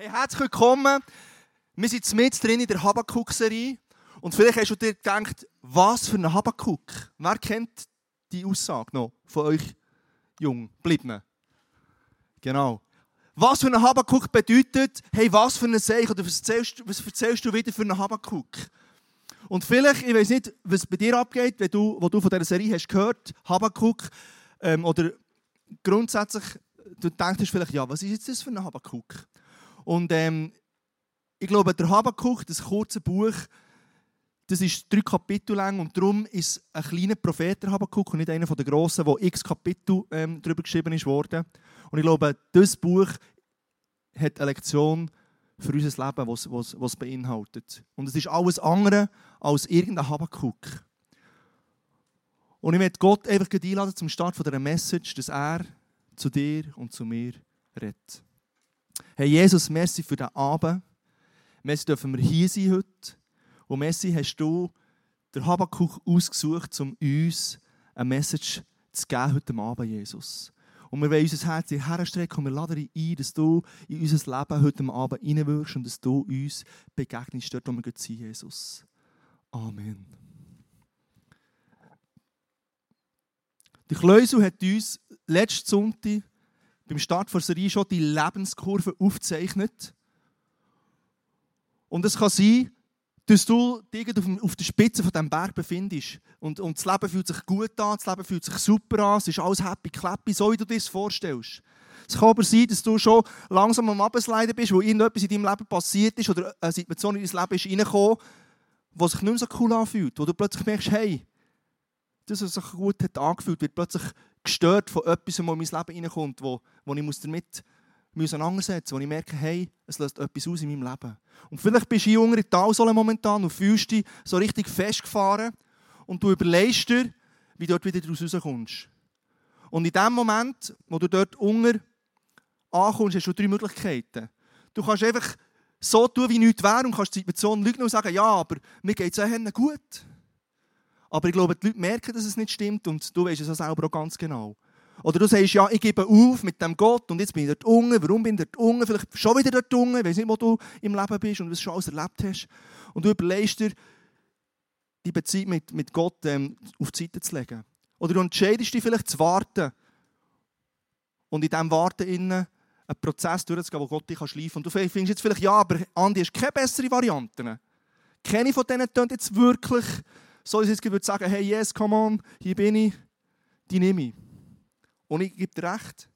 Hey, herzlich willkommen. Wir sind mit drin in der Habakuk-Serie. Und vielleicht hast du dir gedacht, was für ein Habakuk? Wer kennt die Aussage noch von euch jung Bleibenden? Genau. Was für ein Habakuk bedeutet, hey, was für ein Seich oder was erzählst, was erzählst du wieder für einen Habakuk? Und vielleicht, ich weiß nicht, was bei dir abgeht, wenn du, wo du von dieser Serie hast gehört, Habakuk, ähm, oder grundsätzlich, du denkst vielleicht, ja, was ist jetzt das für ein Habakuk? Und ähm, ich glaube, der Habakuk, das kurze Buch, das ist drei Kapitel lang und darum ist ein kleiner Prophet der Habakuk und nicht einer der grossen, wo x Kapitel ähm, darüber geschrieben ist worden. Und ich glaube, dieses Buch hat eine Lektion für unser Leben, was, was, was beinhaltet. Und es ist alles andere als irgendein Habakuk. Und ich möchte Gott einfach einladen zum Start dieser Message, dass er zu dir und zu mir redet. Herr Jesus, merci für diesen Abend. Merci dürfen wir hier sein heute. Und merci hast du der Habakuk ausgesucht, um uns eine Message zu geben heute Abend, Jesus. Und wir wollen unser Herz herstrecken und wir laden dich ein, dass du in unser Leben heute Abend reinwirkst und dass du uns begegnest, dort wo wir sind, Jesus. Amen. Die Kleusel hat uns letzten Sonntag beim Start der Serie schon die Lebenskurve aufgezeichnet. Und es kann sein, dass du dich auf der Spitze von diesem Berg befindest. Und, und das Leben fühlt sich gut an, das Leben fühlt sich super an, es ist alles happy, clappy, so wie du dir das vorstellst. Es kann aber sein, dass du schon langsam am Absleiden bist, wo irgendetwas in deinem Leben passiert ist oder eine Situation in dein Leben ist reingekommen, die sich nicht mehr so cool anfühlt. Wo du plötzlich merkst, hey, das, was sich gut hat angefühlt, wird plötzlich gestört von etwas, das in mein Leben reinkommt, wo, wo ich damit auseinandersetzen muss, wo ich merke, hey, es löst etwas aus in meinem Leben. Und vielleicht bist du in Talsohle momentan und fühlst dich so richtig festgefahren und du überlegst dir, wie du dort wieder daraus rauskommst. Und in dem Moment, wo du dort unter ankommst, hast du drei Möglichkeiten. Du kannst einfach so tun, wie nichts wäre und kannst die Situation lügen und sagen, ja, aber mir geht es ja gut. Aber ich glaube, die Leute merken, dass es nicht stimmt und du weißt es auch selber auch ganz genau. Oder du sagst, ja, ich gebe auf mit dem Gott und jetzt bin ich dort unten. Warum bin ich dort unten? Vielleicht schon wieder dort unten. Ich weiß nicht, wo du im Leben bist und was du schon alles erlebt hast. Und du überlegst dir, die Beziehung mit, mit Gott ähm, auf die Seite zu legen. Oder du entscheidest dich vielleicht zu warten und in diesem Warten innen einen Prozess durchzugehen, wo Gott dich schleifen kann. Und du findest jetzt vielleicht, ja, aber Andi, hast keine bessere Variante. Keine von denen tönt jetzt wirklich so, dass ich jetzt würde sagen, hey, yes, come on, hier bin ich, die nehme ich. Und ich gebe dir recht.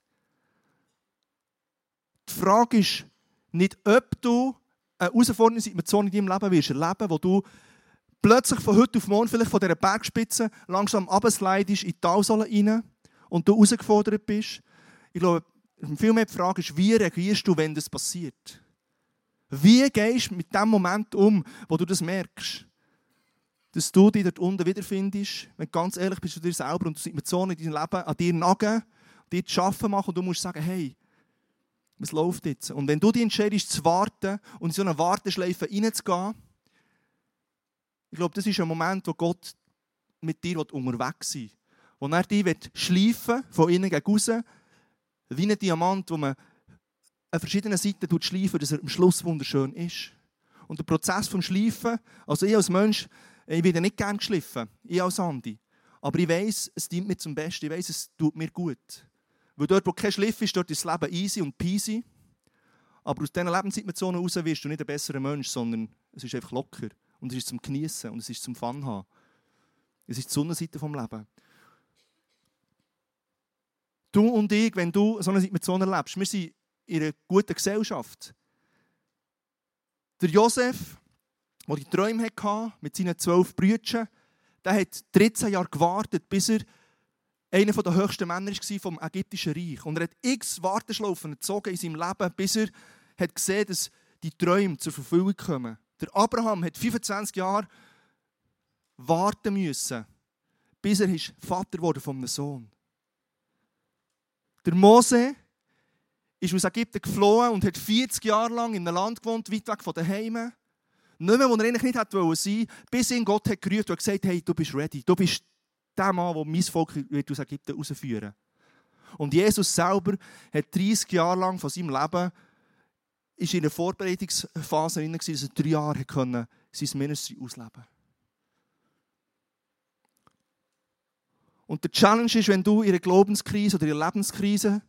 Die Frage ist nicht, ob du eine herausfordernde Situation in deinem Leben wirst erleben, wo du plötzlich von heute auf morgen vielleicht von dieser Bergspitze langsam abslidest in die Talsohle rein und du herausgefordert bist. Ich glaube, viel mehr die Frage ist, wie reagierst du, wenn das passiert? Wie gehst du mit dem Moment um, wo du das merkst? Dass du dich dort unten wiederfindest, wenn du ganz ehrlich bist zu dir selber und du Situationen in deinem Leben an dir nagen, dir zu arbeiten machen und du musst sagen, hey, was läuft jetzt? Und wenn du dich entscheidest zu warten und in so eine Warteschleife reinzugehen, ich glaube, das ist ein Moment, wo Gott mit dir unterwegs sein will. Wo er dich schleifen von innen gegen außen, wie ein Diamant, wo man an verschiedenen Seiten schleifen, dass er am Schluss wunderschön ist. Und der Prozess vom Schleifen, also ich als Mensch, ich werde nicht gerne geschliffen, ich als Andi. Aber ich weiß, es dient mir zum Besten. Ich weiß, es tut mir gut. Weil dort, wo kein Schliff ist, dort ist das Leben easy und peasy. Aber aus diesen Lebenssituationen heraus wirst du nicht ein besserer Mensch, sondern es ist einfach locker. Und es ist zum Genießen und es ist zum Fun haben. Es ist die Sonnenseite des Lebens. Du und ich, wenn du so eine Situation erlebst, wir sind in einer guten Gesellschaft. Der Josef, der die Träume hatte mit seinen zwölf Brüdern, der hat 13 Jahre gewartet, bis er einer der höchsten Männer war vom ägyptischen Reich. Und er hat x Warteschlaufen gezogen in seinem Leben, bis er hat gesehen dass die Träume zur Verfügung kommen. Der Abraham hat 25 Jahre warten müssen, bis er Vater wurde von einem Sohn. Der Mose ist aus Ägypten geflohen und hat 40 Jahre lang in einem Land gewohnt, weit weg von den Heimen. Nicht mehr, wo er eigentlich nicht hätte sein wollen, bis ihn Gott hat gerührt und gesagt hey, du bist ready. Du bist der Mann, der mein Volk aus Ägypten herausführen Und Jesus selber hat 30 Jahre lang von seinem Leben in einer Vorbereitungsphase drin, dass er drei Jahre konnte sein Ministry ausleben Und der Challenge ist, wenn du in einer Glaubenskrise oder in einer Lebenskrise,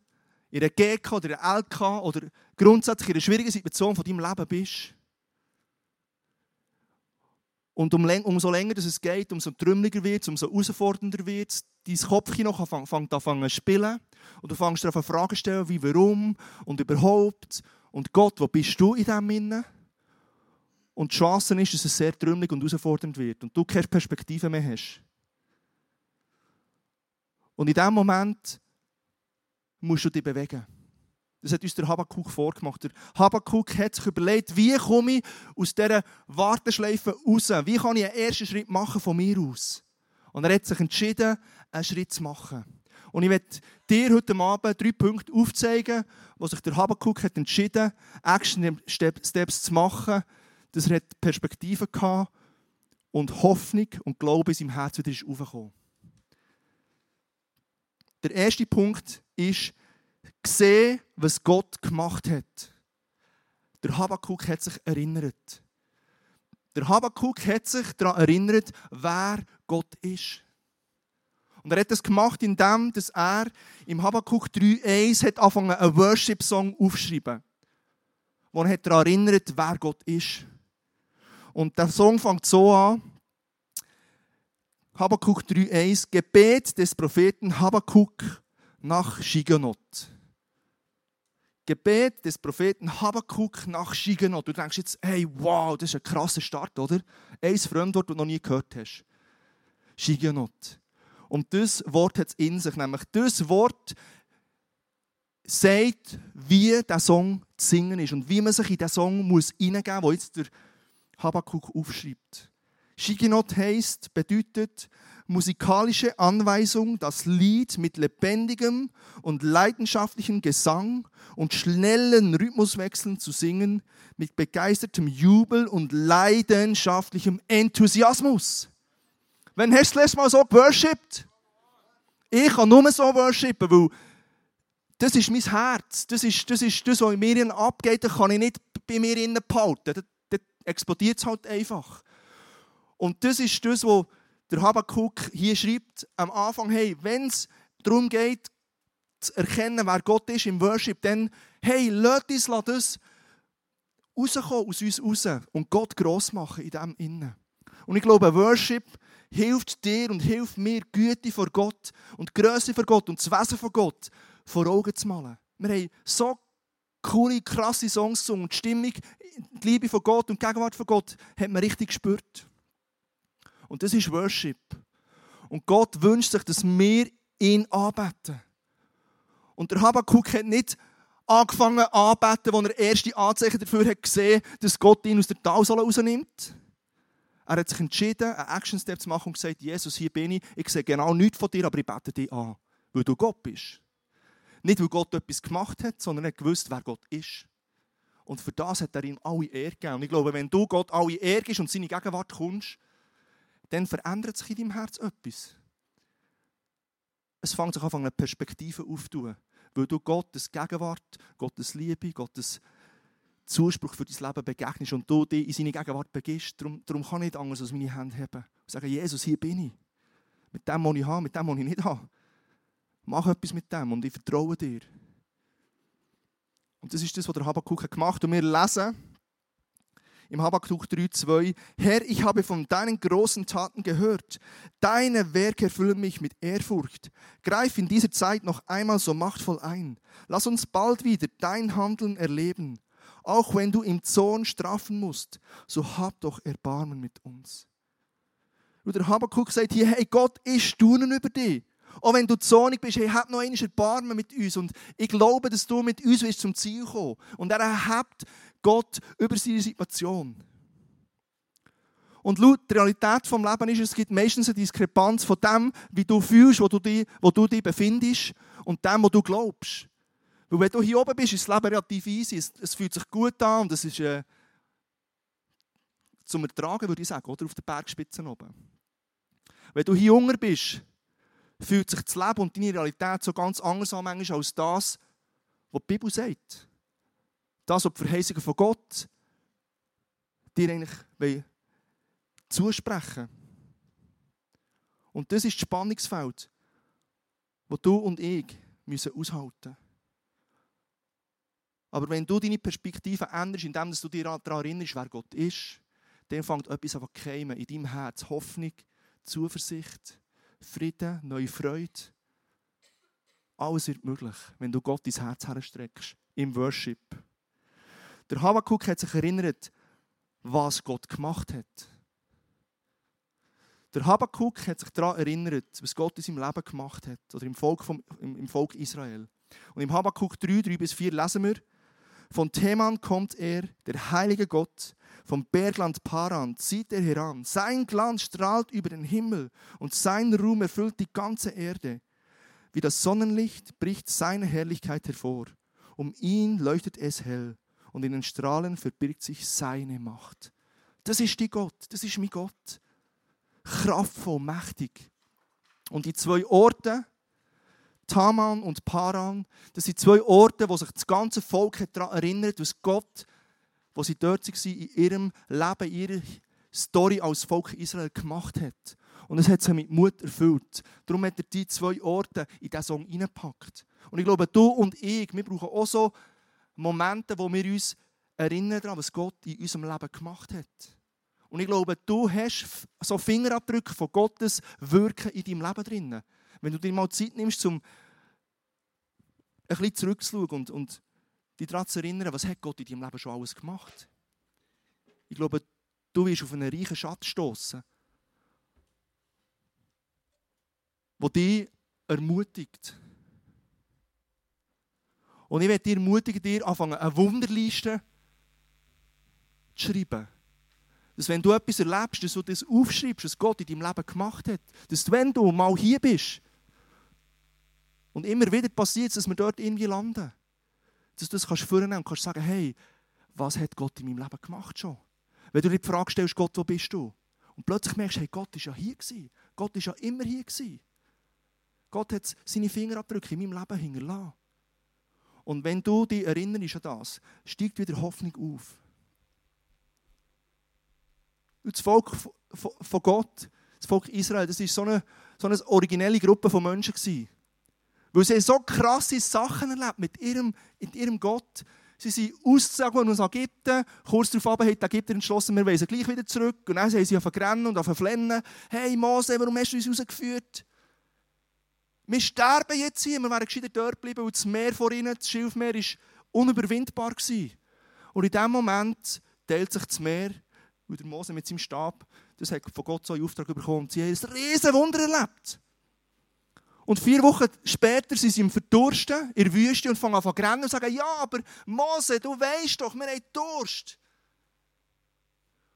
in einer GK oder in einer LK oder grundsätzlich in einer schwierigen Situation von deinem Leben bist, und umso länger es geht, umso trümmeliger wird es, umso herausfordernder wird es. Dein Kopfkino fängt an zu spielen. Und du fängst an Fragen zu stellen, wie, warum und überhaupt. Und Gott, wo bist du in diesem Innen? Und die Chance ist, dass es sehr trümmelig und herausfordernd wird. Und du keine Perspektive mehr hast. Und in diesem Moment musst du dich bewegen. Das hat uns der Habakkuk vorgemacht. Der Habakkuk hat sich überlegt, wie komme ich aus dieser Warteschleife raus? Wie kann ich einen ersten Schritt machen von mir aus? Und er hat sich entschieden, einen Schritt zu machen. Und ich werde dir heute Abend drei Punkte aufzeigen, wo sich der Habakkuk hat entschieden Action Steps zu machen. Dass er Perspektive hatte und Hoffnung und Glaube in seinem Herz wieder aufgekommen. Der erste Punkt ist, gesehen, was Gott gemacht hat. Der Habakkuk hat sich erinnert. Der Habakkuk hat sich daran erinnert, wer Gott ist. Und er hat das gemacht, indem er im Habakkuk 3,1 hat angefangen, einen Worship-Song aufzuschreiben, wo er daran erinnert, wer Gott ist. Und der Song fängt so an. Habakkuk 3,1 Gebet des Propheten Habakkuk nach Shigonot. Gebet des Propheten Habakkuk nach Shigenot. Du denkst jetzt, hey, wow, das ist ein krasser Start, oder? Ein Fremdwort, das du noch nie gehört hast. Shigenot. Und das Wort hat es in sich, nämlich das Wort sagt, wie der Song zu singen ist und wie man sich in den Song muss hineingeben muss, den jetzt der Habakkuk aufschreibt. Shigenot heisst, bedeutet, musikalische Anweisung, das Lied mit lebendigem und leidenschaftlichem Gesang und schnellen Rhythmuswechseln zu singen, mit begeistertem Jubel und leidenschaftlichem Enthusiasmus. Wenn hast du das letzte Mal so geworshipped? Ich kann nur so worshipen, weil das ist mein Herz. Das ist das, ist das was in mir abgeht. Das kann ich nicht bei mir innen behalten. Das, explodiert es halt einfach. Und das ist das, was der Habakkuk hier schreibt am Anfang, hey, wenn es darum geht, zu erkennen, wer Gott ist im Worship, dann, hey, lasst uns das rauskommen aus uns raus und Gott gross machen in dem Innen. Und ich glaube, Worship hilft dir und hilft mir, Güte vor Gott und Größe vor Gott und das Wesen von Gott vor Augen zu malen. Wir haben so coole, krasse Songs und die Stimmung, die Liebe von Gott und die Gegenwart von Gott hat man richtig gespürt. Und das ist Worship. Und Gott wünscht sich, dass wir ihn anbeten. Und der Habakkuk hat nicht angefangen anbeten, als er erste Anzeichen dafür hat gesehen dass Gott ihn aus der Talsohle rausnimmt. Er hat sich entschieden, einen Action-Step zu machen und gesagt, Jesus, hier bin ich, ich sehe genau nichts von dir, aber ich bete dich an, weil du Gott bist. Nicht, weil Gott etwas gemacht hat, sondern er hat gewusst, wer Gott ist. Und für das hat er ihm alle Ehre gegeben. Und ich glaube, wenn du Gott alle Ehre gibst und seine Gegenwart kommst, dann verändert sich in deinem Herz etwas. Es fängt sich an, eine Perspektive aufzutun, weil du Gottes Gegenwart, Gottes Liebe, Gottes Zuspruch für dein Leben begegnest und du dich in seine Gegenwart begibst. Darum, darum kann ich nicht anders als meine Hände haben und sagen, Jesus, hier bin ich. Mit dem, was ich habe, mit dem, was ich nicht habe. Mach etwas mit dem und ich vertraue dir. Und das ist das, was der Habakkuk gemacht hat. Und wir lesen, im Habakkuk 3,2, Herr, ich habe von deinen großen Taten gehört. Deine Werke erfüllen mich mit Ehrfurcht. Greif in dieser Zeit noch einmal so machtvoll ein. Lass uns bald wieder dein Handeln erleben. Auch wenn du im Zorn strafen musst, so hab doch Erbarmen mit uns. Und der Habakkuk sagt hier, hey Gott, ich staune über dich. Auch wenn du zornig bist, hey, hab noch einmal Erbarmen mit uns. Und ich glaube, dass du mit uns zum Ziel kommen. Und er erhebt Gott über seine Situation. Und laut der Realität vom Leben ist, es gibt meistens eine Diskrepanz von dem, wie du fühlst, wo du dich, wo du dich befindest, und dem, wo du glaubst. Weil wenn du hier oben bist, ist das Leben relativ easy. Es, es fühlt sich gut an und es ist äh, zum Ertragen, würde ich sagen, oder auf der Bergspitze oben. Wenn du hier unten bist, fühlt sich das Leben und deine Realität so ganz anders an, als das, was die Bibel sagt. Das, was die Verheißungen von Gott dir eigentlich zusprechen Und das ist das Spannungsfeld, das du und ich müssen aushalten. Aber wenn du deine Perspektive änderst, indem du dich daran erinnerst, wer Gott ist, dann fängt etwas an zu in deinem Herz. Hoffnung, Zuversicht, Frieden, neue Freude. Alles wird möglich, wenn du Gott ins Herz herstreckst, im Worship. Der Habakkuk hat sich erinnert, was Gott gemacht hat. Der Habakkuk hat sich daran erinnert, was Gott in seinem Leben gemacht hat, oder im Volk, vom, im, im Volk Israel. Und im Habakkuk 3, 3 bis 4 lesen wir, von Theman kommt er, der heilige Gott, vom Bergland Paran zieht er heran. Sein Glanz strahlt über den Himmel und sein Ruhm erfüllt die ganze Erde. Wie das Sonnenlicht bricht seine Herrlichkeit hervor. Um ihn leuchtet es hell und in den Strahlen verbirgt sich seine Macht. Das ist die Gott, das ist mein Gott. Kraftvoll, mächtig. Und die zwei Orte, Taman und Paran, das sind zwei Orte, wo sich das ganze Volk daran erinnert, was Gott, wo sie dort waren, in ihrem Leben, in ihrer Story als Volk Israel gemacht hat. Und es hat sie mit Mut erfüllt. Darum hat er die zwei Orte in diesen Song hineingepackt. Und ich glaube, du und ich, wir brauchen auch so Momente, wo wir uns erinnern was Gott in unserem Leben gemacht hat. Und ich glaube, du hast so Fingerabdrücke von Gottes Wirken in deinem Leben drin. Wenn du dir mal Zeit nimmst, um ein bisschen zurückzuschauen und, und dich daran zu erinnern, was hat Gott in deinem Leben schon alles gemacht. Ich glaube, du wirst auf einen reichen Schatz stoßen, der dich ermutigt, und ich werde dir ermutigen, dir anfangen, eine Wunderliste zu schreiben. Dass wenn du etwas erlebst, dass du das aufschreibst, was Gott in deinem Leben gemacht hat. Dass wenn du mal hier bist und immer wieder passiert dass wir dort irgendwie landen, dass du das kannst vornehmen und kannst sagen, hey, was hat Gott in meinem Leben gemacht schon? Wenn du dir die Frage stellst, Gott, wo bist du? Und plötzlich merkst du, hey, Gott ist ja hier gewesen. Gott ist ja immer hier gewesen. Gott hat seine Fingerabdrücke in meinem Leben hinterlassen. Und wenn du dich erinnerst an das, steigt wieder Hoffnung auf. Das Volk von Gott, das Volk Israel, das war so eine, so eine originelle Gruppe von Menschen. Weil sie so krasse Sachen erlebt mit ihrem, mit ihrem Gott. Sie sind ausgezogen aus Ägypten. Kurz darauf hat Ägypter entschlossen, wir wollen gleich wieder zurück. Und dann haben sie rennen und auf flennen. Hey Mose, warum hast du uns rausgeführt? Wir sterben jetzt hier, wir wären gescheiter dort geblieben, weil das Meer vor ihnen, das Schilfmeer, war unüberwindbar. Und in diesem Moment teilt sich das Meer, weil der Mose mit seinem Stab, das hat von Gott so einen Auftrag bekommen, sie haben ein riesen Wunder erlebt. Und vier Wochen später sind sie im Verdursten, in der Wüste, und fangen an zu rennen und sagen, ja, aber Mose, du weißt doch, wir haben Durst.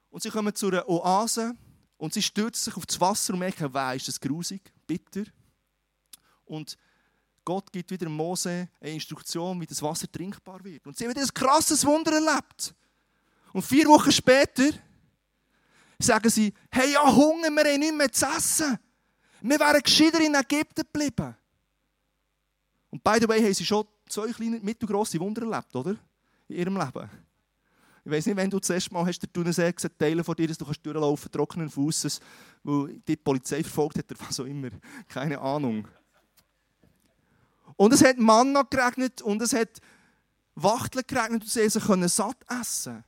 Und sie kommen zu einer Oase, und sie stürzen sich auf das Wasser und merken, wow, ist das grusig, bitter. Und Gott gibt wieder Mose eine Instruktion, wie das Wasser trinkbar wird. Und sie haben ein krasses Wunder erlebt. Und vier Wochen später sagen sie, hey, ja, Hunger, wir haben nichts mehr zu essen. Wir wären gescheiter in Ägypten geblieben. Und by the way haben sie schon zwei kleine, mittelgrosse Wunder erlebt, oder? In ihrem Leben. Ich weiß nicht, wenn du das erste Mal hast, der Thunersee gesehen, Teile von dir, dass du kannst durchlaufen, trockenen Fußes, weil die Polizei verfolgt hat oder was auch immer. Keine Ahnung. Und es hat Manna geregnet und es hat Wachteln geregnet und sie können satt essen.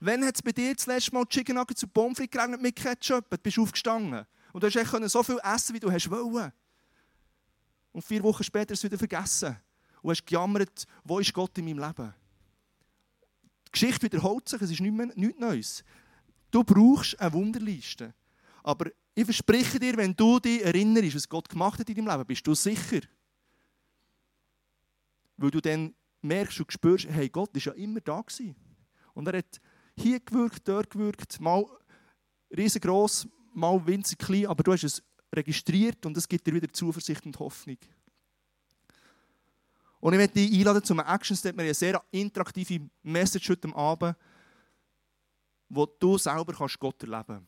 Wann hat es bei dir das letzte Mal Chicken Nuggets und Pommes frites geregnet mit Ketchup? Du bist aufgestanden. Und du hast so viel essen, wie du hast wollen. Und vier Wochen später du es wieder vergessen. Und hast gejammert, wo ist Gott in meinem Leben? Die Geschichte wiederholt sich, es ist nichts, nichts Neues. Du brauchst eine Wunderliste. Aber ich verspreche dir, wenn du dich erinnerst, was Gott gemacht hat in deinem Leben, bist du sicher, weil du dann merkst und spürst, hey, Gott war ja immer da. Gewesen. Und er hat hier gewirkt, dort gewirkt, mal riesengroß, mal winzig klein, aber du hast es registriert und es gibt dir wieder Zuversicht und Hoffnung. Und ich möchte dich einladen zu einem Action Step. Wir haben eine sehr interaktive Message heute Abend, wo du selber kannst Gott erleben kannst.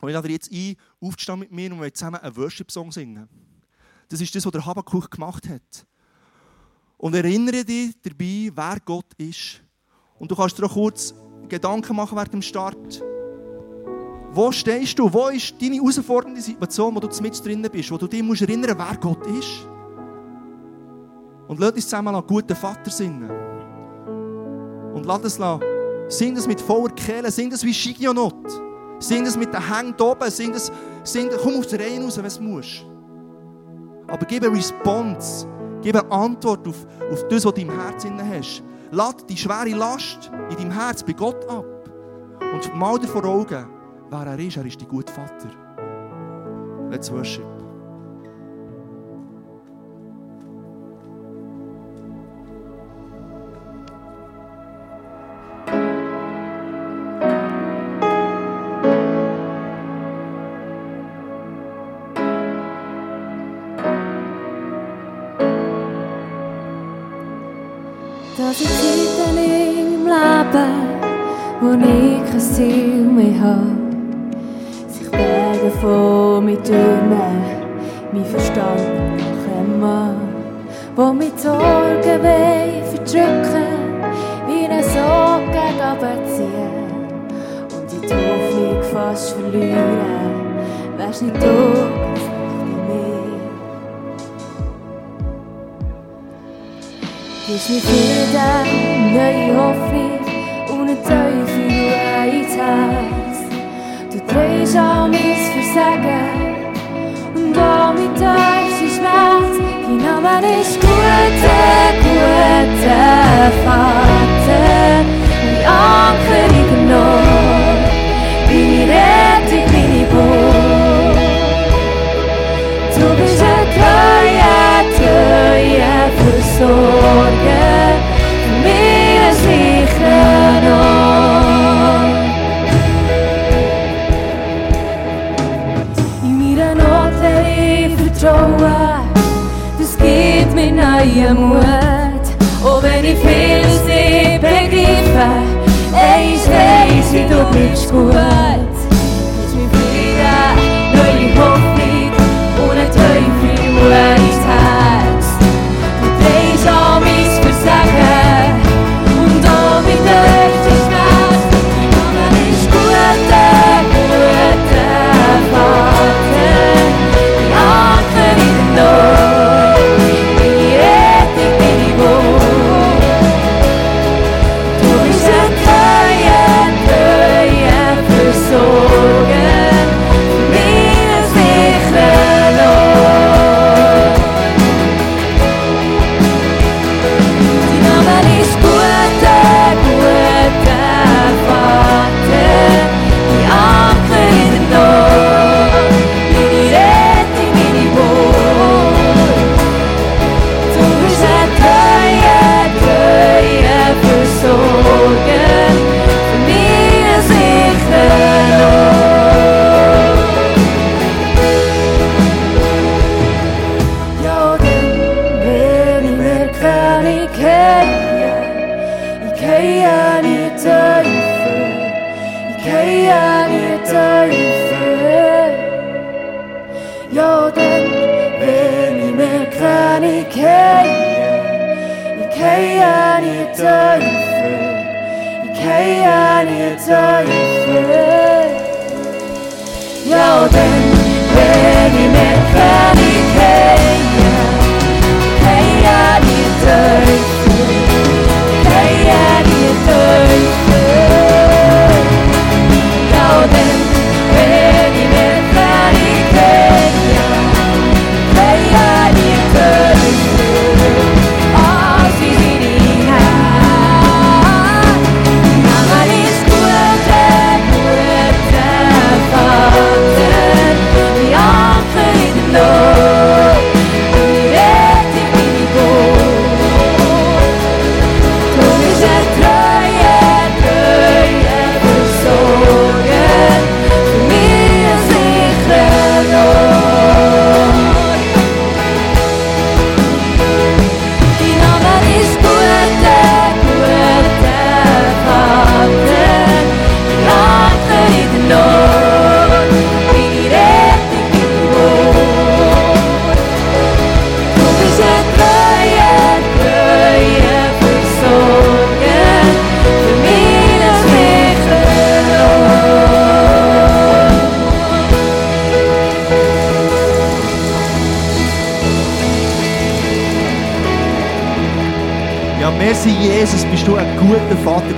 Und ich lade dich jetzt ein, aufzustehen mit mir und wir zusammen einen Worship-Song singen. Das ist das, was der Habakkuk gemacht hat. Und erinnere dich dabei, wer Gott ist. Und du kannst dir auch kurz Gedanken machen während dem Start. Wo stehst du? Wo ist deine herausfordernde Situation, wo du mit drin bist, wo du dich musst erinnern wer Gott ist? Und lass uns zusammen an guten Vater singen. Und lass es Sing das mit voller Kehle, sing das wie Shigionot. Sing das mit den Hängen oben, sing das, sing komm auf die Reihe raus, wenn du musst. Aber gib eine Response, gib eine Antwort auf, auf das, was du im Herzen hast. Lad die schwere Last in deinem Herz bei Gott ab. Und mal dir vor Augen, wer er ist. Er ist dein guter Vater. Let's worship. Wärst nicht du. Gibst mir Frieden, neue Hoffnung und einen Teufel ins Herz. Du drehst an mein Versagen und auch mit tiefsten Schmerz. Dein Name ist guter, guter Vater. Mein Anker in der Not, Versorger, für mich sicher noch. In meiner Not ich vertrauen, das gibt mir neuen Mut. Auch wenn ich vieles nicht begreife, eins weiss ich, du bist gut. Ich kenne nie Teufel. Ja, dann wenn ich mir keine kenne,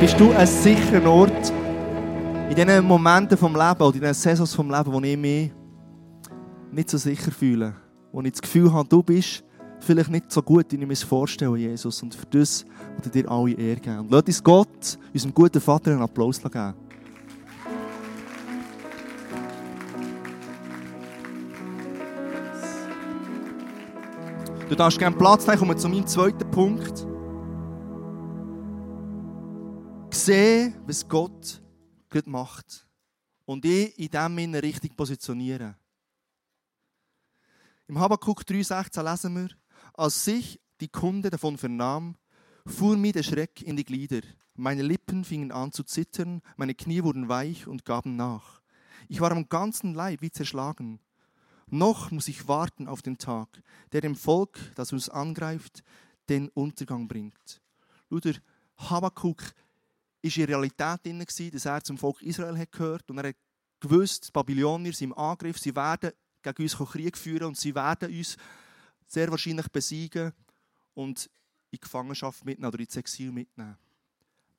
bist du ein sicherer Ort in diesen Momenten vom Leben oder in diesen Saisons vom Leben, wo ich mich nicht so sicher fühle, wo ich das Gefühl habe, du bist vielleicht nicht so gut, wie ich mir vorstelle, Jesus. Und für das will ich dir alle Ehre geben. Und lass uns Gott, unserem guten Vater, einen Applaus geben. Du darfst gerne Platz nehmen, kommen zu meinem zweiten Punkt. Sehen, was Gott gerade macht. Und ich in dem Sinne richtig positionieren. Im Habakkuk 3,16 lesen wir, als sich die Kunde davon vernahm, fuhr mir der Schreck in die Glieder. Meine Lippen fingen an zu zittern, meine Knie wurden weich und gaben nach. Ich war am ganzen Leib wie zerschlagen. Noch muss ich warten auf den Tag, der dem Volk, das uns angreift, den Untergang bringt. Luder, Habakkuk war in Realität drin, dass er zum Volk Israel gehört und er hat gewusst, die Babylonier sind im Angriff, sie werden gegen uns Krieg führen und sie werden uns sehr wahrscheinlich besiegen und in Gefangenschaft mitnehmen oder ins Exil mitnehmen.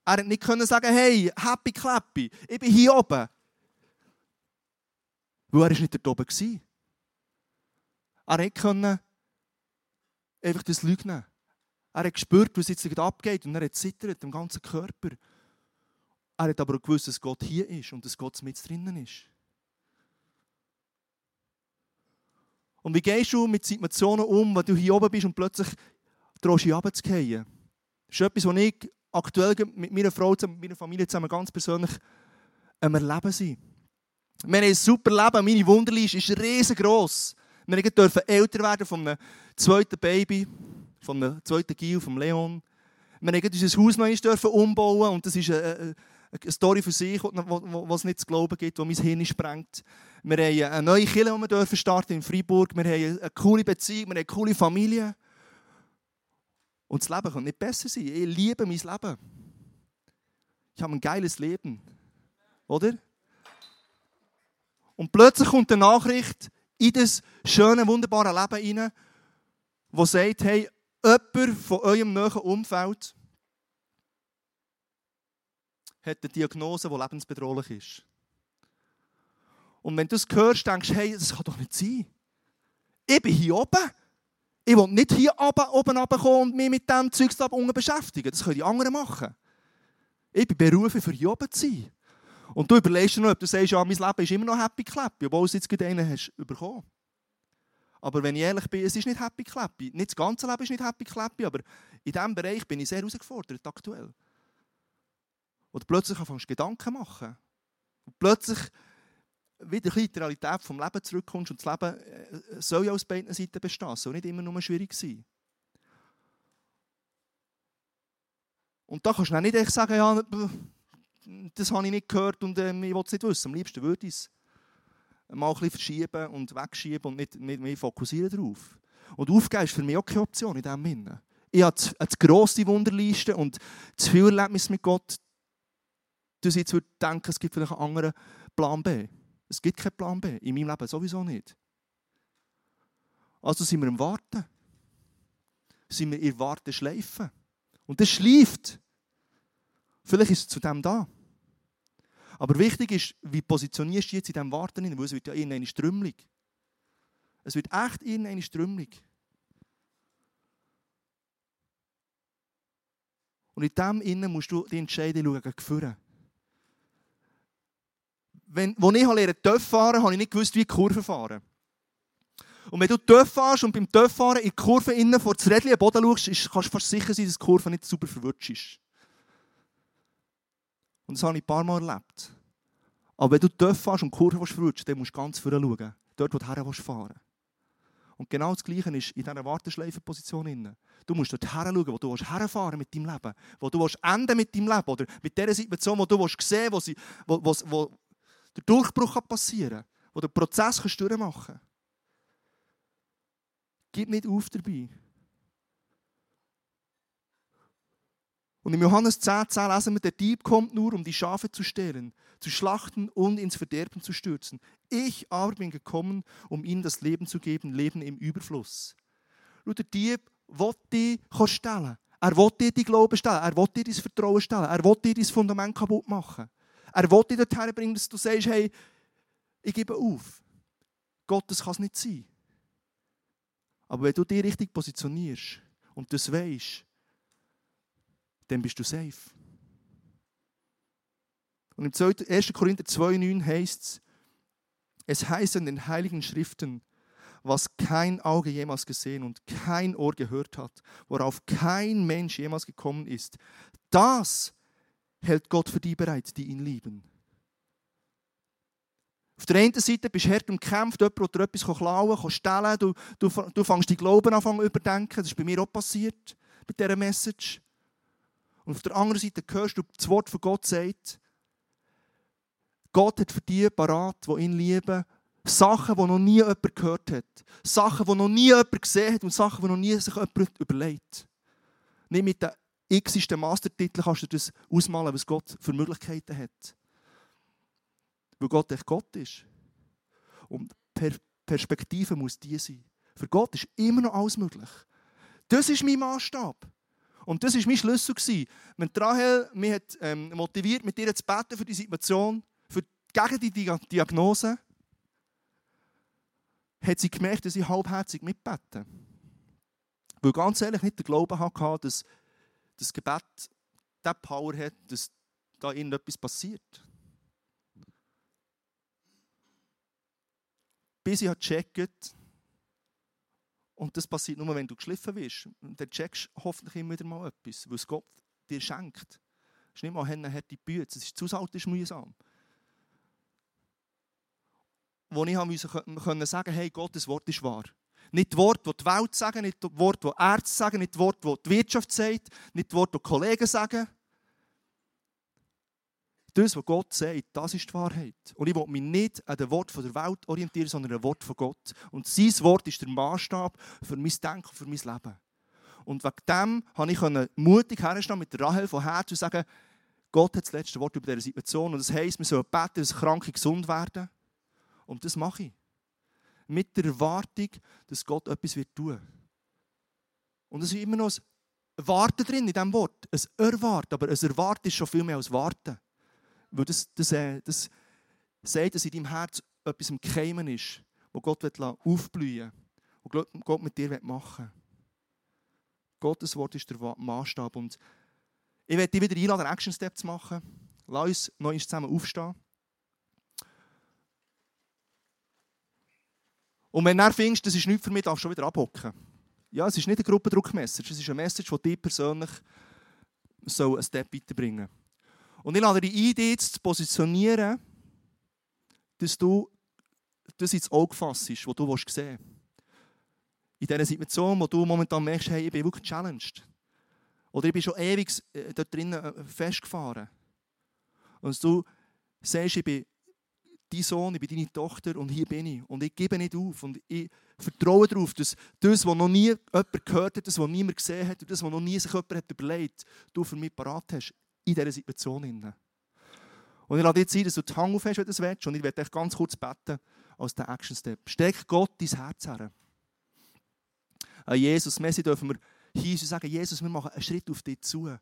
Er hat nicht können sagen, hey, happy clappy, ich bin hier oben. Weil er nicht dort oben war. Er konnte einfach das leugnen. Er hat gespürt, was jetzt abgeht und er hat zittert im ganzen Körper. Er hat aber gewusst, dass Gott hier ist und dass Gott mit drinnen ist. Und wie gehst du mit Situationen um, wenn du hier oben bist und plötzlich drohst du runterzugehen? Das ist etwas, was ich aktuell mit meiner Frau, mit meiner Familie zusammen ganz persönlich am Erleben sind. Wir haben ein super Leben, meine Wunderliste ist riesengroß. Wir dürfen älter werden von einem zweiten Baby, von einem zweiten Gil, vom Leon. Wir dürfen unser Haus dürfen umbauen und das ist eine, eine Story für sich, was nicht zu glauben gibt, die mein Hirn sprengt. Wir haben eine neue Kirche, die wir dürfen starten in Freiburg. Wir haben eine coole Beziehung, wir haben eine coole Familie. Und das Leben kann nicht besser sein. Ich liebe mein Leben. Ich habe ein geiles Leben. Oder? Und plötzlich kommt eine Nachricht, in das schöne, wunderbare Leben rein, wo sagt, hey, jemand von eurem nahen Umfeld hat eine Diagnose, die lebensbedrohlich ist. Und wenn du das hörst, denkst du, hey, das kann doch nicht sein. Ich bin hier oben. Ich will nicht hier oben, oben runterkommen und mich mit diesem Zeug da unten beschäftigen. Das können die anderen machen. Ich bin berufen, für hier oben zu sein. Und du überlegst dir noch, ob du sagst, ja, mein Leben ist immer noch happy clappy, obwohl du jetzt gerade einen hast bekommen. Aber wenn ich ehrlich bin, es ist nicht happy clappy. Nicht das ganze Leben ist nicht happy clappy, aber in diesem Bereich bin ich sehr herausgefordert aktuell. Und plötzlich anfängst du Gedanken machen. Und plötzlich wieder in die Realität vom Leben zurückkommst und das Leben äh, soll ja aus beiden Seiten bestehen, es soll nicht immer nur schwierig sein. Und da kannst du nicht echt sagen, ja, das habe ich nicht gehört und äh, ich will es nicht wissen. Am liebsten würde ich es mal ein bisschen verschieben und wegschieben und nicht, nicht mehr fokussieren darauf. Und aufgeben ist für mich auch keine Option in diesem Sinne. Ich habe eine grosse Wunderliste und zu viel Erlebnis mit Gott, ich jetzt würde denken, es gibt vielleicht einen anderen Plan B. Es gibt keinen Plan B. In meinem Leben sowieso nicht. Also sind wir im Warten. Sind wir in Warteschleife. Und das schleift. Vielleicht ist es zu dem da. Aber wichtig ist, wie positionierst du dich jetzt in diesem Warten hin, weil es wird ja irgendeine Strömung. Es wird echt irgendeine Strömung. Und in dem Innen musst du die Entscheidung schauen, Wenn, ich lernen TÜV fahren, habe ich nicht gewusst, wie die Kurve fahren. Und wenn du TÜV fahrst und beim TÜV fahren in die Kurve innen vor das Rädchen am Boden schaust, kannst du fast sicher sein, dass die Kurve nicht super verwirrt ist. Und das habe ich ein paar Mal erlebt. Aber wenn du tief fährst und die Kurve verrutschst, dann musst du ganz vorne schauen. Dort, wo du her fahren Und genau das Gleiche ist in dieser Warteschleifenposition. Du musst dort her schauen, wo du herfahren mit deinem Leben. Wo du enden mit deinem Leben. Oder mit dieser Situation, wo du sehen wo, sie, wo, wo, wo der Durchbruch passieren kann. Wo den Prozess durchmachen kannst. Gib nicht auf dabei. Und im Johannes 10, 10 lesen wir, der Dieb kommt nur, um die Schafe zu stehlen, zu schlachten und ins Verderben zu stürzen. Ich aber bin gekommen, um ihnen das Leben zu geben, Leben im Überfluss. Schau, der Dieb will dich stellen. Er will dir die Glauben stellen, er will dir dein Vertrauen stellen, er will dir dein Fundament kaputt machen. Er will dich dorthin bringen, dass du sagst, hey, ich gebe auf. Gott, das kann es nicht sein. Aber wenn du dich richtig positionierst und das weißt, dann bist du safe. Und im 1. Korinther 2,9 heißt es, es heißt in den Heiligen Schriften, was kein Auge jemals gesehen und kein Ohr gehört hat, worauf kein Mensch jemals gekommen ist, das hält Gott für die bereit, die ihn lieben. Auf der einen Seite bist du hart umkämpft, jemand will etwas klauen, stellen, du, du, du fängst die Glauben an zu überdenken. Das ist bei mir auch passiert, bei dieser Message. Und auf der anderen Seite hörst du, das Wort von Gott sagt, Gott hat für die parat, die ihn lieben, Sachen, die noch nie jemand gehört hat. Sachen, die noch nie jemand gesehen hat und Sachen, die noch nie sich jemand überlegt. Nicht mit dem x-sten Mastertitel kannst du das ausmalen, was Gott für Möglichkeiten hat. Weil Gott echt Gott ist. Und per Perspektive muss die sein. Für Gott ist immer noch alles möglich. Das ist mein Maßstab. Und das war mein Schlüssel. Wenn Rahel mich hat, ähm, motiviert, mit ihr zu beten für die Situation, für, gegen die Diagnose, hat sie gemerkt, dass ich halbherzig mitbete. Weil ganz ehrlich nicht der Glauben hatte, dass das Gebet die Power hat, dass da irgendetwas passiert. Bis ich gecheckt und das passiert nur, wenn du geschliffen wirst. Dann checkst du hoffentlich immer wieder mal etwas, was Gott dir schenkt. Es ist nicht mal eine harte Bühne, es ist zu alt, ist mühsam wo ich musste können sagen hey, Gottes Wort ist wahr. Nicht das Wort, das die Welt sagen, nicht das Wort, das Ärzte sagen, nicht das Wort, das die Wirtschaft sagt, nicht das Wort, das Kollegen sagen. Das, was Gott sagt, das ist die Wahrheit. Und ich will mich nicht an dem Wort der Welt orientieren, sondern an dem Wort von Gott. Und sein Wort ist der Maßstab für mein Denken, für mein Leben. Und wegen dem konnte ich mutig herstehen mit Rahel von Herzen und sagen, Gott hat das letzte Wort über diese Situation. Und das heisst, wir sollen beten, dass Kranke gesund werden. Und das mache ich. Mit der Erwartung, dass Gott etwas wird tun. Und es ist immer noch ein Warten drin in diesem Wort. Ein Erwarten, aber ein Erwarten ist schon viel mehr als Warten. Weil das, das, äh, das sagt, dass in deinem Herz etwas im Keimen ist, wo Gott aufblühen will, was Gott mit dir machen will. Gottes Wort ist der Maßstab. Und ich werde dich wieder einladen, einen Action-Step zu machen. Lass uns neu zusammen aufstehen. Und wenn du findest, das ist nichts für mich, darfst du schon wieder abhocken. Ja, es ist nicht eine Gruppendruck-Message, es ist eine Message, die dich persönlich so einen Step weiterbringen Und ich lade dich ein, dich zu positionieren, dass du das ins Auge fasst, was du sehen willst. In dieser Situation, wo du momentan merkst, hey, ich bin wirklich challenged. Oder ich bin schon ewig äh, dort drinnen äh, festgefahren. Und du sagst, ich bin dein Sohn, ich bin deine Tochter und hier bin ich. Und ich gebe nicht auf. Und ich vertraue darauf, dass das, was noch nie jemand gehört hat, das, was niemand gesehen hat, das, was noch nie sich jemand hat überlegt, du für mich parat hast, in dieser Situation. Und ich lade jetzt ein, dass du die Hand aufhast, wenn du das willst. Und ich werde dich ganz kurz beten als der Action Step. Steck Gott dein Herz her. An Jesus, Messi dürfen wir hier sagen, Jesus, wir machen einen Schritt auf dich zu.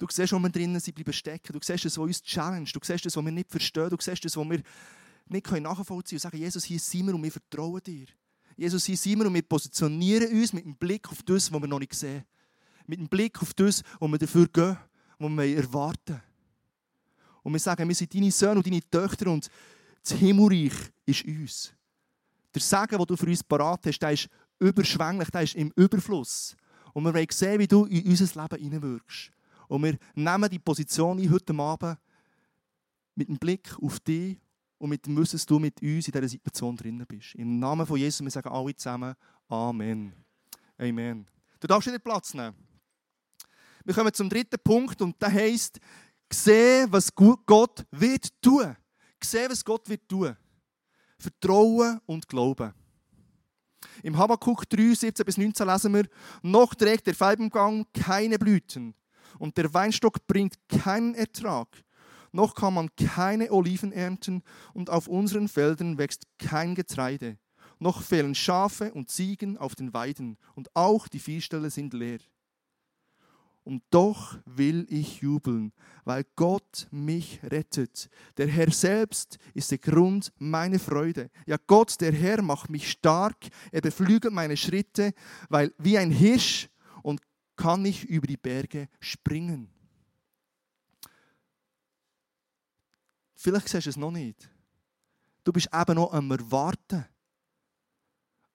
Du siehst, wo wir drinnen sind, bleiben stecken. Du siehst das, was uns challenge. Du siehst das, was wir nicht verstehen. Du siehst das, was wir nicht nachvollziehen können. Und sagen, Jesus, hier sind wir und wir vertrauen dir. Jesus, hier sind wir und wir positionieren uns mit dem Blick auf das, was wir noch nicht sehen. Mit dem Blick auf das, was wir dafür gehen, was wir erwarten. Und wir sagen, wir sind deine Söhne und deine Töchter und das Himmelreich ist uns. Der Segen, den du für uns parat hast, der ist überschwänglich, der ist im Überfluss. Und wir wollen sehen, wie du in unser Leben hineinwirkst. Und wir nehmen die Position ein heute Abend mit dem Blick auf dich und mit dem Wissen, dass du mit uns in dieser Situation drinnen bist. Im Namen von Jesus, wir sagen alle zusammen Amen. Amen. Du darfst wieder Platz nehmen. Wir kommen zum dritten Punkt und der heißt, sehen, was Gott wird tun. Sehen, was Gott wird tun. Vertrauen und Glauben. Im Habakkuk 3, 17 bis 19 lesen wir, noch trägt der Feibengang keine Blüten und der Weinstock bringt keinen Ertrag. Noch kann man keine Oliven ernten und auf unseren Feldern wächst kein Getreide. Noch fehlen Schafe und Ziegen auf den Weiden und auch die Viehställe sind leer. Und doch will ich jubeln, weil Gott mich rettet. Der Herr selbst ist der Grund meiner Freude. Ja, Gott, der Herr, macht mich stark. Er beflügelt meine Schritte, weil wie ein Hirsch kann ich über die Berge springen. Vielleicht siehst du es noch nicht. Du bist eben noch am Erwarten,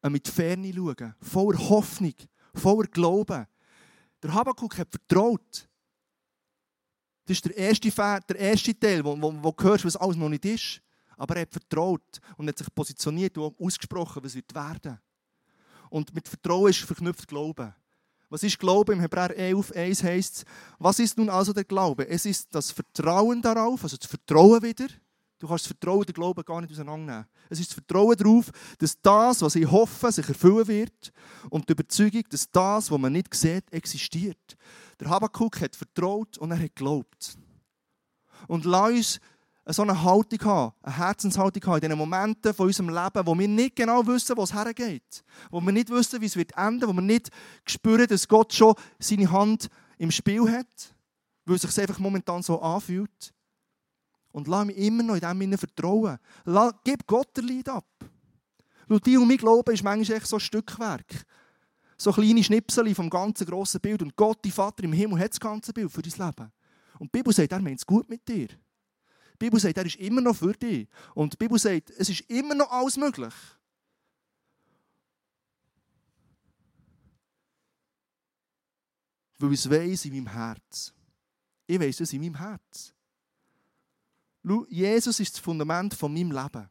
am mit Ferne schauen, voller Hoffnung, voller Glauben. Der Habakkuk hat vertraut. Das ist der erste, der erste Teil, wo, wo, wo du hörst, was alles noch nicht ist. Aber er hat vertraut und hat sich positioniert und ausgesprochen, was wird werden. Und mit Vertrauen ist verknüpft Glauben. Was ist Glaube? Im Hebräer 11, 1 heißt es, was ist nun also der Glaube? Es ist das Vertrauen darauf, also das Vertrauen wieder. Du kannst das Vertrauen den Glauben gar nicht auseinandernehmen. Es ist das Vertrauen darauf, dass das, was ich hoffe, sich erfüllen wird und die Überzeugung, dass das, was man nicht sieht, existiert. Der Habakkuk hat vertraut und er hat geglaubt. Und lass uns so eine Haltung haben, eine Herzenshaltung haben in den Momenten von unserem Leben, wo wir nicht genau wissen, wo es hergeht. Wo wir nicht wissen, wie es wird enden, wo wir nicht spüren, dass Gott schon seine Hand im Spiel hat, weil es sich einfach momentan so anfühlt. Und lass mich immer noch in dem Sinne vertrauen. Lass, gib Gott der Leid ab. Weil die und mein Glaube ist manchmal echt so ein Stückwerk. So kleine Schnipsel vom ganzen grossen Bild. Und Gott, die Vater im Himmel, hat das ganze Bild für dein Leben. Und die Bibel sagt, er meint es gut mit dir. Die Bibel sagt, er ist immer noch für dich. Und die Bibel sagt, es ist immer noch alles möglich. Weil ich es weiss in meinem Herz. Ich weiss es in meinem Herz. Jesus ist das Fundament von meinem Leben.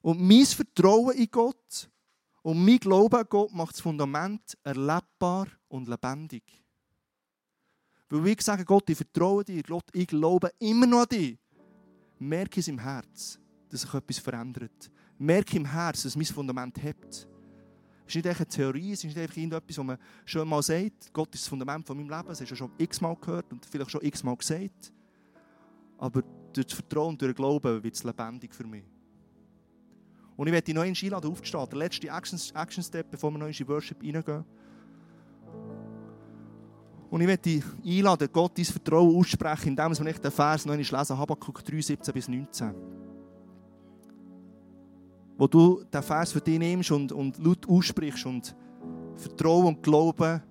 Und mein Vertrauen in Gott und mein Glaube an Gott macht das Fundament erlebbar und lebendig. Weil wir sagen, Gott, ich vertraue dir, Gott, ich glaube immer noch an dich. Merke es im Herz, dass sich etwas verändert. Merke im Herz, dass mein Fundament hebt. Es ist nicht eine Theorie, es ist nicht einfach irgendetwas, was man schon mal sagt. Gott ist das Fundament von meinem Leben, das hast du schon x-mal gehört und vielleicht schon x-mal gesagt. Aber durch das Vertrauen durch den Glauben wird es lebendig für mich. Und ich werde dich noch einladen, aufzustehen. Der letzte Action-Step, bevor wir noch in die Worship reingehen. Und ich dich einladen, Gott dein Vertrauen aussprechen, indem wir den Vers noch einmal lesen, Habakkuk 3, 17 bis 19. Wo du den Vers für dich nimmst und, und laut aussprichst und Vertrauen und Glauben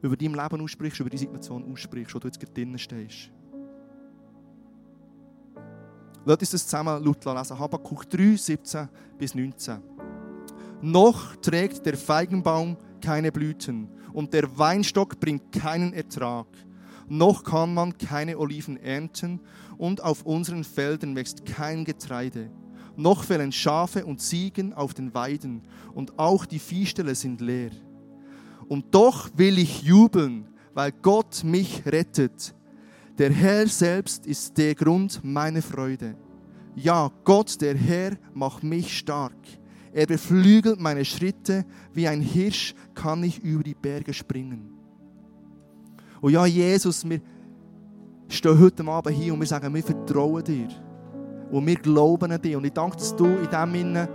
über dein Leben aussprichst, über die Situation aussprichst, wo du jetzt gerade drinnen stehst. Lass uns das zusammen laut lesen. Habakkuk 3, 17 bis 19. Noch trägt der Feigenbaum keine Blüten und der Weinstock bringt keinen Ertrag. Noch kann man keine Oliven ernten und auf unseren Feldern wächst kein Getreide. Noch fällen Schafe und Ziegen auf den Weiden und auch die Viehställe sind leer. Und doch will ich jubeln, weil Gott mich rettet. Der Herr selbst ist der Grund meiner Freude. Ja, Gott, der Herr, macht mich stark. Er beflügelt meine Schritte, wie ein Hirsch kann ich über die Berge springen. Und ja, Jesus, wir stehen heute Abend hier und wir sagen, wir vertrauen dir. Und wir glauben an dich. Und ich danke, dass du in dem Sinne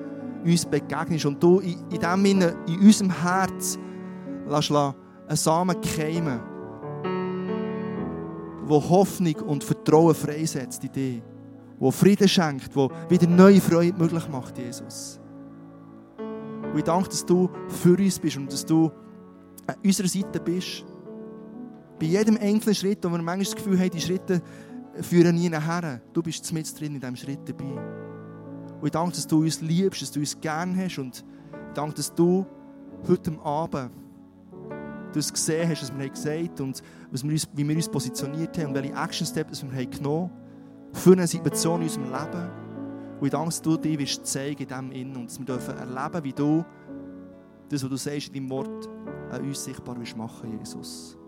uns begegnest und du in dem Sinne in unserem Herz lässt einen Samen keimen, wo Hoffnung und Vertrauen freisetzt in dich, wo Frieden schenkt, wo wieder neue Freude möglich macht, Jesus. Und ich danke, dass du für uns bist und dass du an unserer Seite bist. Bei jedem einzelnen Schritt, wo wir manchmal das Gefühl haben, die Schritte führen nie nachher. Du bist mit drin in diesem Schritt dabei. Und ich danke, dass du uns liebst, dass du uns gerne hast. Und ich danke, dass du heute Abend das gesehen hast, was wir gesagt haben und was wir uns, wie wir uns positioniert haben und welche Action Steps wir haben genommen haben für eine Situation in unserem Leben. Und ich danke, dass du dir wirst zeigen in dem Innen und dass wir dürfen erleben, wie du das, was du sagst in deinem Wort, an uns sichtbar wirst machen, Jesus.